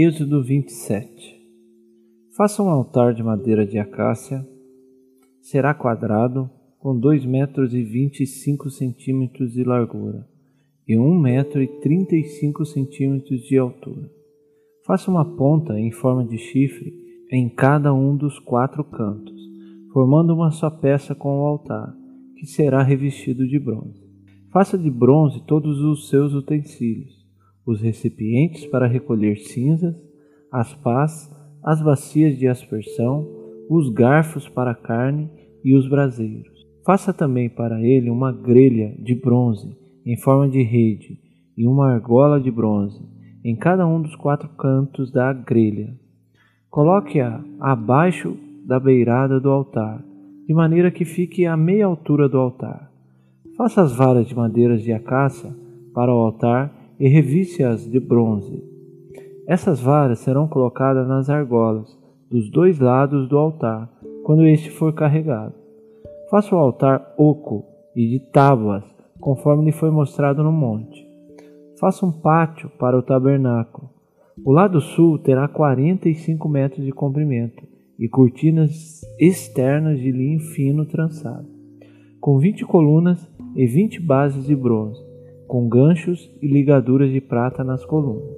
Êxodo 27 Faça um altar de madeira de acácia, será quadrado, com dois metros e vinte e cinco centímetros de largura e um metro e trinta e cinco centímetros de altura. Faça uma ponta em forma de chifre em cada um dos quatro cantos, formando uma só peça com o altar, que será revestido de bronze. Faça de bronze todos os seus utensílios, os recipientes para recolher cinzas, as pás, as bacias de aspersão, os garfos para a carne e os braseiros. Faça também para ele uma grelha de bronze em forma de rede e uma argola de bronze em cada um dos quatro cantos da grelha. Coloque-a abaixo da beirada do altar, de maneira que fique à meia altura do altar. Faça as varas de madeiras de acácia para o altar e reviste-as de bronze. Essas varas serão colocadas nas argolas dos dois lados do altar, quando este for carregado. Faça o altar oco e de tábuas, conforme lhe foi mostrado no monte. Faça um pátio para o tabernáculo. O lado sul terá 45 metros de comprimento e cortinas externas de linho fino trançado, com 20 colunas e 20 bases de bronze, com ganchos e ligaduras de prata nas colunas.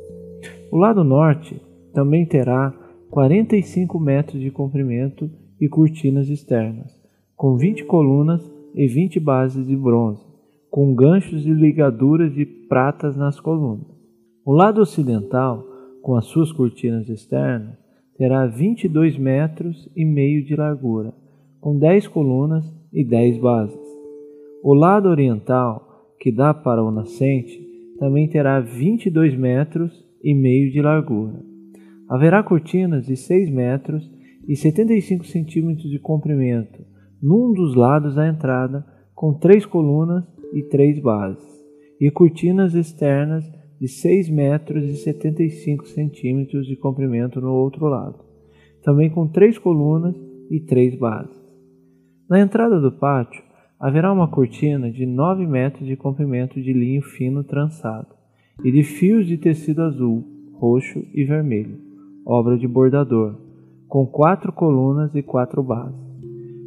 O lado norte também terá 45 metros de comprimento e cortinas externas, com 20 colunas e 20 bases de bronze, com ganchos e ligaduras de pratas nas colunas. O lado ocidental, com as suas cortinas externas, terá 22 metros e meio de largura, com 10 colunas e 10 bases. O lado oriental, que dá para o nascente, também terá 22 metros e meio de largura. Haverá cortinas de 6 metros e 75 centímetros de comprimento num dos lados da entrada, com três colunas e três bases, e cortinas externas de 6 metros e 75 centímetros de comprimento no outro lado, também com três colunas e três bases. Na entrada do pátio haverá uma cortina de 9 metros de comprimento de linho fino trançado e de fios de tecido azul, roxo e vermelho, obra de bordador, com quatro colunas e quatro bases.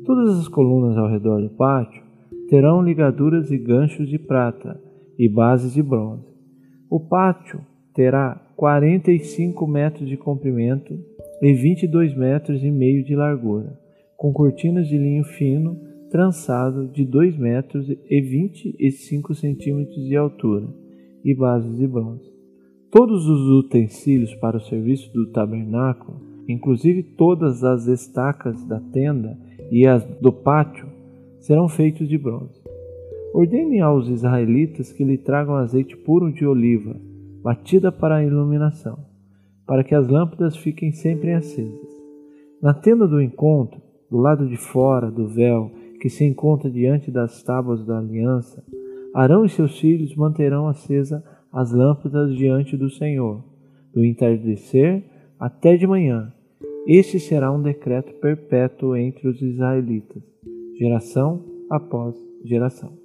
Todas as colunas ao redor do pátio terão ligaduras e ganchos de prata e bases de bronze. O pátio terá 45 metros de comprimento e 22 metros e meio de largura, com cortinas de linho fino trançado de 2 metros e 25 centímetros de altura e bases de bronze. Todos os utensílios para o serviço do tabernáculo, inclusive todas as estacas da tenda e as do pátio, serão feitos de bronze. Ordene aos israelitas que lhe tragam azeite puro de oliva, batida para a iluminação, para que as lâmpadas fiquem sempre acesas. Na tenda do encontro, do lado de fora do véu que se encontra diante das tábuas da aliança, Arão e seus filhos manterão acesa as lâmpadas diante do Senhor, do entardecer até de manhã. Este será um decreto perpétuo entre os israelitas, geração após geração.